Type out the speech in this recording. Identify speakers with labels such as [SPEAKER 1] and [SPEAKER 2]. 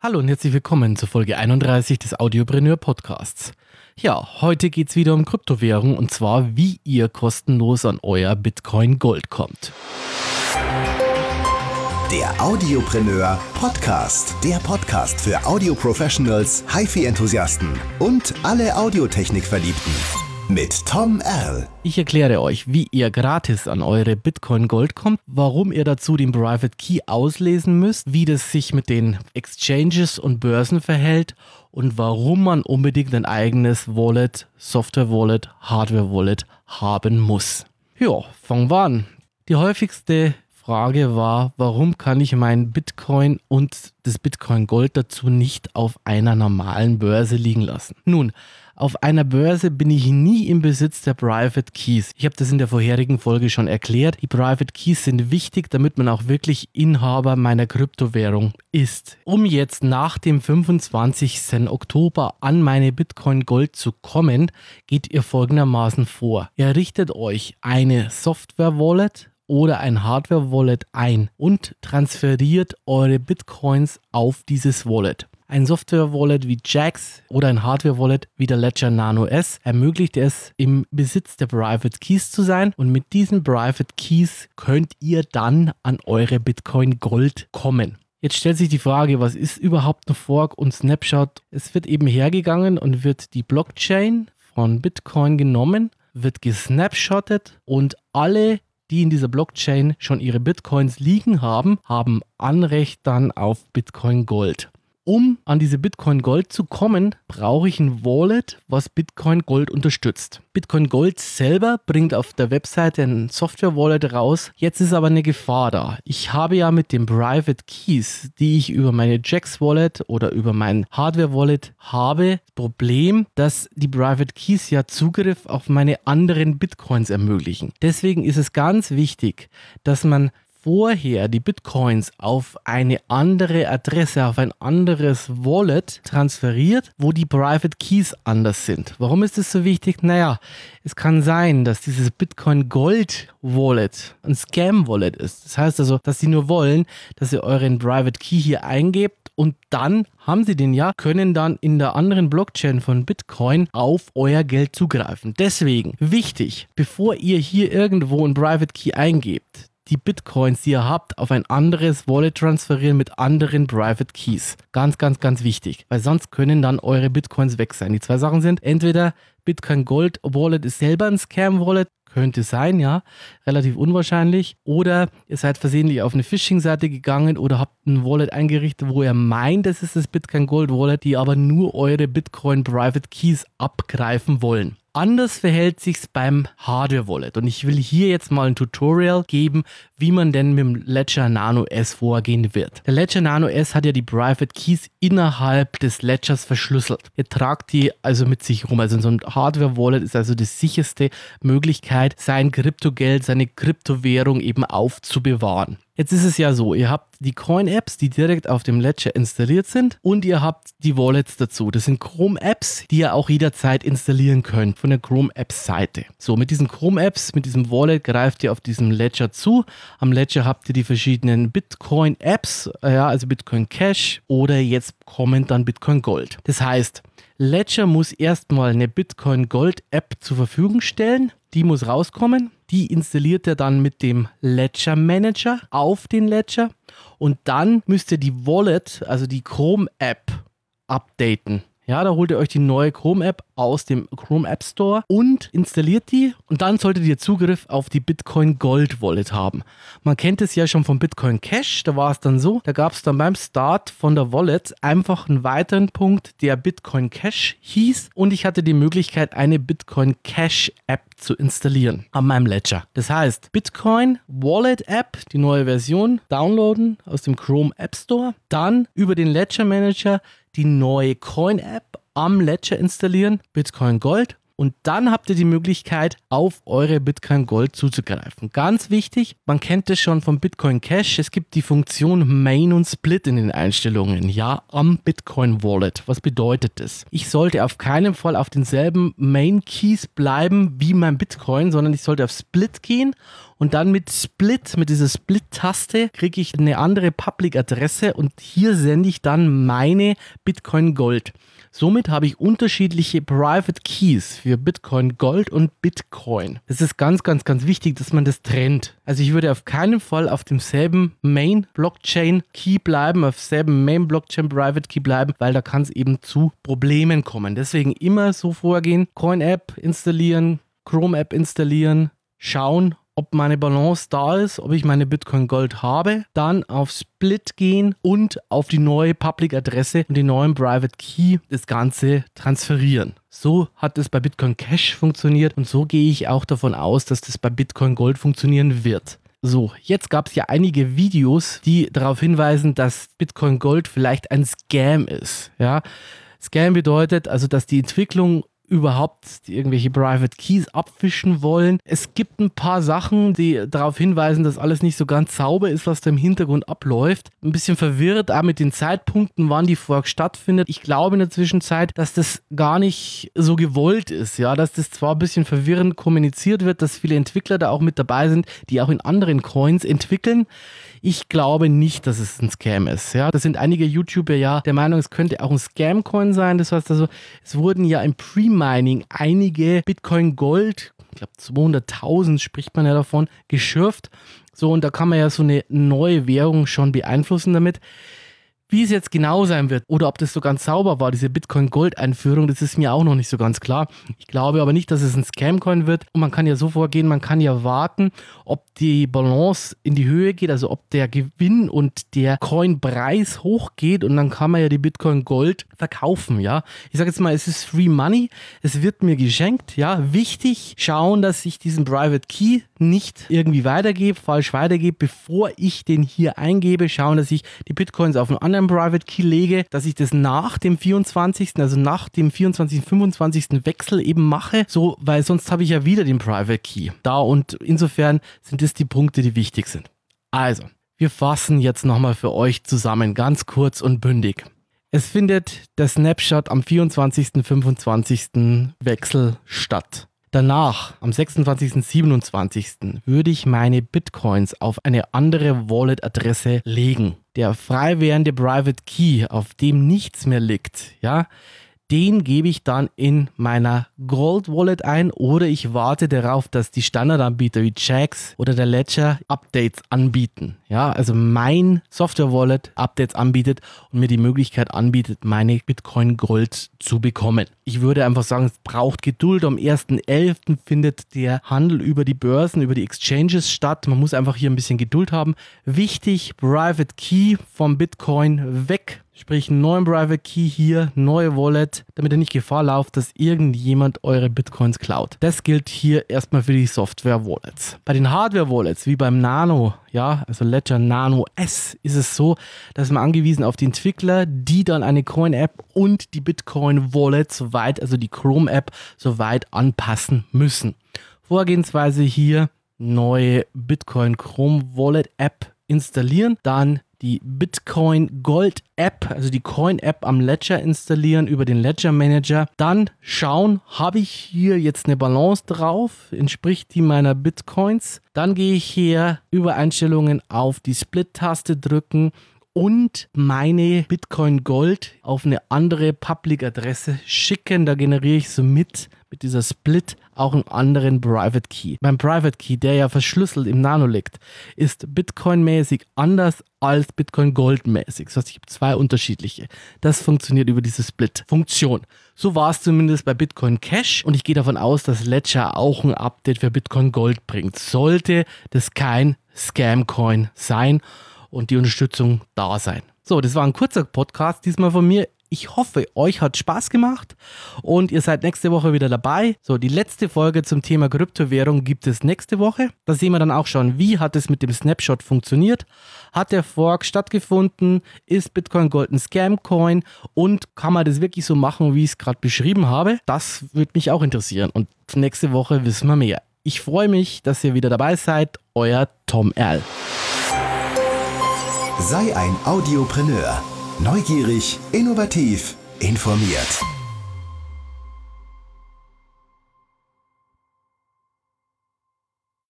[SPEAKER 1] Hallo und herzlich willkommen zur Folge 31 des Audiopreneur Podcasts. Ja, heute geht es wieder um Kryptowährung und zwar, wie ihr kostenlos an euer Bitcoin Gold kommt.
[SPEAKER 2] Der Audiopreneur Podcast. Der Podcast für Audio-Professionals, HiFi-Enthusiasten und alle Audiotechnik-Verliebten. Mit Tom Erl.
[SPEAKER 1] Ich erkläre euch, wie ihr gratis an eure Bitcoin Gold kommt, warum ihr dazu den Private Key auslesen müsst, wie das sich mit den Exchanges und Börsen verhält und warum man unbedingt ein eigenes Wallet, Software Wallet, Hardware Wallet haben muss. Ja, fangen wir an. Die häufigste Frage war, warum kann ich mein Bitcoin und das Bitcoin Gold dazu nicht auf einer normalen Börse liegen lassen? Nun, auf einer Börse bin ich nie im Besitz der Private Keys. Ich habe das in der vorherigen Folge schon erklärt. Die Private Keys sind wichtig, damit man auch wirklich Inhaber meiner Kryptowährung ist. Um jetzt nach dem 25. Oktober an meine Bitcoin Gold zu kommen, geht ihr folgendermaßen vor. Ihr richtet euch eine Software Wallet oder ein Hardware-Wallet ein und transferiert eure Bitcoins auf dieses Wallet. Ein Software-Wallet wie Jax oder ein Hardware-Wallet wie der Ledger Nano S ermöglicht es, im Besitz der Private Keys zu sein und mit diesen Private Keys könnt ihr dann an eure Bitcoin Gold kommen. Jetzt stellt sich die Frage, was ist überhaupt ein Fork und Snapshot? Es wird eben hergegangen und wird die Blockchain von Bitcoin genommen, wird gesnapshottet und alle die in dieser Blockchain schon ihre Bitcoins liegen haben, haben Anrecht dann auf Bitcoin Gold um an diese Bitcoin Gold zu kommen, brauche ich ein Wallet, was Bitcoin Gold unterstützt. Bitcoin Gold selber bringt auf der Webseite ein Software Wallet raus. Jetzt ist aber eine Gefahr da. Ich habe ja mit den Private Keys, die ich über meine Jax Wallet oder über mein Hardware Wallet habe, Problem, dass die Private Keys ja Zugriff auf meine anderen Bitcoins ermöglichen. Deswegen ist es ganz wichtig, dass man vorher die Bitcoins auf eine andere Adresse, auf ein anderes Wallet transferiert, wo die Private Keys anders sind. Warum ist das so wichtig? Naja, es kann sein, dass dieses Bitcoin Gold Wallet ein Scam Wallet ist. Das heißt also, dass sie nur wollen, dass ihr euren Private Key hier eingebt und dann haben sie den ja, können dann in der anderen Blockchain von Bitcoin auf euer Geld zugreifen. Deswegen wichtig, bevor ihr hier irgendwo ein Private Key eingebt, die Bitcoins, die ihr habt, auf ein anderes Wallet transferieren mit anderen Private Keys. Ganz, ganz, ganz wichtig, weil sonst können dann eure Bitcoins weg sein. Die zwei Sachen sind entweder Bitcoin Gold Wallet ist selber ein Scam Wallet, könnte sein, ja, relativ unwahrscheinlich. Oder ihr seid versehentlich auf eine Phishing-Seite gegangen oder habt ein Wallet eingerichtet, wo ihr meint, das ist das Bitcoin Gold Wallet, die aber nur eure Bitcoin Private Keys abgreifen wollen. Anders verhält sich beim Hardware Wallet und ich will hier jetzt mal ein Tutorial geben, wie man denn mit dem Ledger Nano S vorgehen wird. Der Ledger Nano S hat ja die Private Keys innerhalb des Ledgers verschlüsselt. Ihr tragt die also mit sich rum. Also so ein Hardware Wallet ist also die sicherste Möglichkeit, sein Kryptogeld, seine Kryptowährung eben aufzubewahren. Jetzt ist es ja so, ihr habt die Coin-Apps, die direkt auf dem Ledger installiert sind und ihr habt die Wallets dazu. Das sind Chrome-Apps, die ihr auch jederzeit installieren könnt von der Chrome-Apps-Seite. So, mit diesen Chrome-Apps, mit diesem Wallet greift ihr auf diesem Ledger zu. Am Ledger habt ihr die verschiedenen Bitcoin-Apps, ja, also Bitcoin Cash oder jetzt kommen dann Bitcoin Gold. Das heißt, Ledger muss erstmal eine Bitcoin Gold App zur Verfügung stellen. Die muss rauskommen. Die installiert er dann mit dem Ledger Manager auf den Ledger. Und dann müsst ihr die Wallet, also die Chrome App, updaten. Ja, da holt ihr euch die neue Chrome-App aus dem Chrome App Store und installiert die und dann solltet ihr Zugriff auf die Bitcoin Gold Wallet haben. Man kennt es ja schon vom Bitcoin Cash, da war es dann so, da gab es dann beim Start von der Wallet einfach einen weiteren Punkt, der Bitcoin Cash hieß und ich hatte die Möglichkeit, eine Bitcoin Cash App zu installieren an meinem Ledger. Das heißt, Bitcoin Wallet App, die neue Version, downloaden aus dem Chrome App Store, dann über den Ledger Manager die neue Coin-App am Ledger installieren, Bitcoin Gold. Und dann habt ihr die Möglichkeit, auf eure Bitcoin Gold zuzugreifen. Ganz wichtig, man kennt es schon vom Bitcoin Cash. Es gibt die Funktion Main und Split in den Einstellungen. Ja, am Bitcoin Wallet. Was bedeutet das? Ich sollte auf keinen Fall auf denselben Main Keys bleiben wie mein Bitcoin, sondern ich sollte auf Split gehen und dann mit Split, mit dieser Split-Taste, kriege ich eine andere Public-Adresse und hier sende ich dann meine Bitcoin Gold. Somit habe ich unterschiedliche Private Keys für Bitcoin Gold und Bitcoin. Es ist ganz, ganz, ganz wichtig, dass man das trennt. Also ich würde auf keinen Fall auf demselben Main Blockchain Key bleiben, auf demselben Main Blockchain Private Key bleiben, weil da kann es eben zu Problemen kommen. Deswegen immer so vorgehen, Coin App installieren, Chrome App installieren, schauen, ob meine Balance da ist, ob ich meine Bitcoin Gold habe, dann auf Split gehen und auf die neue Public Adresse und den neuen Private Key das Ganze transferieren. So hat es bei Bitcoin Cash funktioniert und so gehe ich auch davon aus, dass das bei Bitcoin Gold funktionieren wird. So, jetzt gab es ja einige Videos, die darauf hinweisen, dass Bitcoin Gold vielleicht ein Scam ist. Ja, Scam bedeutet also, dass die Entwicklung überhaupt irgendwelche Private Keys abfischen wollen. Es gibt ein paar Sachen, die darauf hinweisen, dass alles nicht so ganz sauber ist, was da im Hintergrund abläuft. Ein bisschen verwirrt, auch mit den Zeitpunkten, wann die Fork stattfindet. Ich glaube in der Zwischenzeit, dass das gar nicht so gewollt ist, ja, dass das zwar ein bisschen verwirrend kommuniziert wird, dass viele Entwickler da auch mit dabei sind, die auch in anderen Coins entwickeln. Ich glaube nicht, dass es ein Scam ist. Ja, das sind einige YouTuber ja der Meinung, es könnte auch ein Scam-Coin sein. Das heißt also, es wurden ja im Pre-Mining einige Bitcoin Gold, ich glaube 200.000 spricht man ja davon, geschürft. So, und da kann man ja so eine neue Währung schon beeinflussen damit. Wie es jetzt genau sein wird oder ob das so ganz sauber war, diese Bitcoin-Gold-Einführung, das ist mir auch noch nicht so ganz klar. Ich glaube aber nicht, dass es ein Scam-Coin wird. Und man kann ja so vorgehen, man kann ja warten, ob die Balance in die Höhe geht, also ob der Gewinn und der Coin-Preis hochgeht und dann kann man ja die Bitcoin-Gold verkaufen, ja. Ich sage jetzt mal, es ist Free Money, es wird mir geschenkt, ja. Wichtig, schauen, dass ich diesen Private Key nicht irgendwie weitergebe, falsch weitergebe, bevor ich den hier eingebe, schauen, dass ich die Bitcoins auf einen anderen Private Key lege, dass ich das nach dem 24., also nach dem 24., 25. Wechsel eben mache, so, weil sonst habe ich ja wieder den Private Key da und insofern sind das die Punkte, die wichtig sind. Also, wir fassen jetzt nochmal für euch zusammen, ganz kurz und bündig. Es findet der Snapshot am 24. 25. Wechsel statt. Danach, am 26. 27. würde ich meine Bitcoins auf eine andere Wallet-Adresse legen. Der frei werdende Private Key, auf dem nichts mehr liegt, ja, den gebe ich dann in meiner Gold Wallet ein oder ich warte darauf, dass die Standardanbieter wie Jax oder der Ledger Updates anbieten. Ja, also mein Software Wallet Updates anbietet und mir die Möglichkeit anbietet, meine Bitcoin Gold zu bekommen. Ich würde einfach sagen, es braucht Geduld. Am 1.11. findet der Handel über die Börsen, über die Exchanges statt. Man muss einfach hier ein bisschen Geduld haben. Wichtig, Private Key vom Bitcoin weg Sprich, einen neuen Private Key hier, neue Wallet, damit ihr nicht Gefahr lauft, dass irgendjemand eure Bitcoins klaut. Das gilt hier erstmal für die Software Wallets. Bei den Hardware Wallets, wie beim Nano, ja, also Ledger Nano S, ist es so, dass man angewiesen auf die Entwickler, die dann eine Coin App und die Bitcoin Wallet soweit, also die Chrome App, soweit anpassen müssen. Vorgehensweise hier neue Bitcoin Chrome Wallet App installieren, dann die Bitcoin Gold App, also die Coin App am Ledger installieren über den Ledger Manager. Dann schauen, habe ich hier jetzt eine Balance drauf, entspricht die meiner Bitcoins. Dann gehe ich hier über Einstellungen auf die Split-Taste drücken und meine Bitcoin Gold auf eine andere Public-Adresse schicken. Da generiere ich somit mit dieser Split auch einen anderen Private Key. Mein Private Key, der ja verschlüsselt im Nano liegt, ist Bitcoin-mäßig anders als Bitcoin Gold-mäßig. Das heißt, ich habe zwei unterschiedliche. Das funktioniert über diese Split-Funktion. So war es zumindest bei Bitcoin Cash und ich gehe davon aus, dass Ledger auch ein Update für Bitcoin Gold bringt. Sollte das kein Scam-Coin sein und die Unterstützung da sein. So, das war ein kurzer Podcast diesmal von mir. Ich hoffe, euch hat Spaß gemacht und ihr seid nächste Woche wieder dabei. So, die letzte Folge zum Thema Kryptowährung gibt es nächste Woche. Da sehen wir dann auch schon, wie hat es mit dem Snapshot funktioniert. Hat der Fork stattgefunden? Ist Bitcoin Gold ein Scam-Coin? Und kann man das wirklich so machen, wie ich es gerade beschrieben habe? Das würde mich auch interessieren. Und nächste Woche wissen wir mehr. Ich freue mich, dass ihr wieder dabei seid. Euer Tom Erl.
[SPEAKER 2] Sei ein Audiopreneur. Neugierig, innovativ, informiert.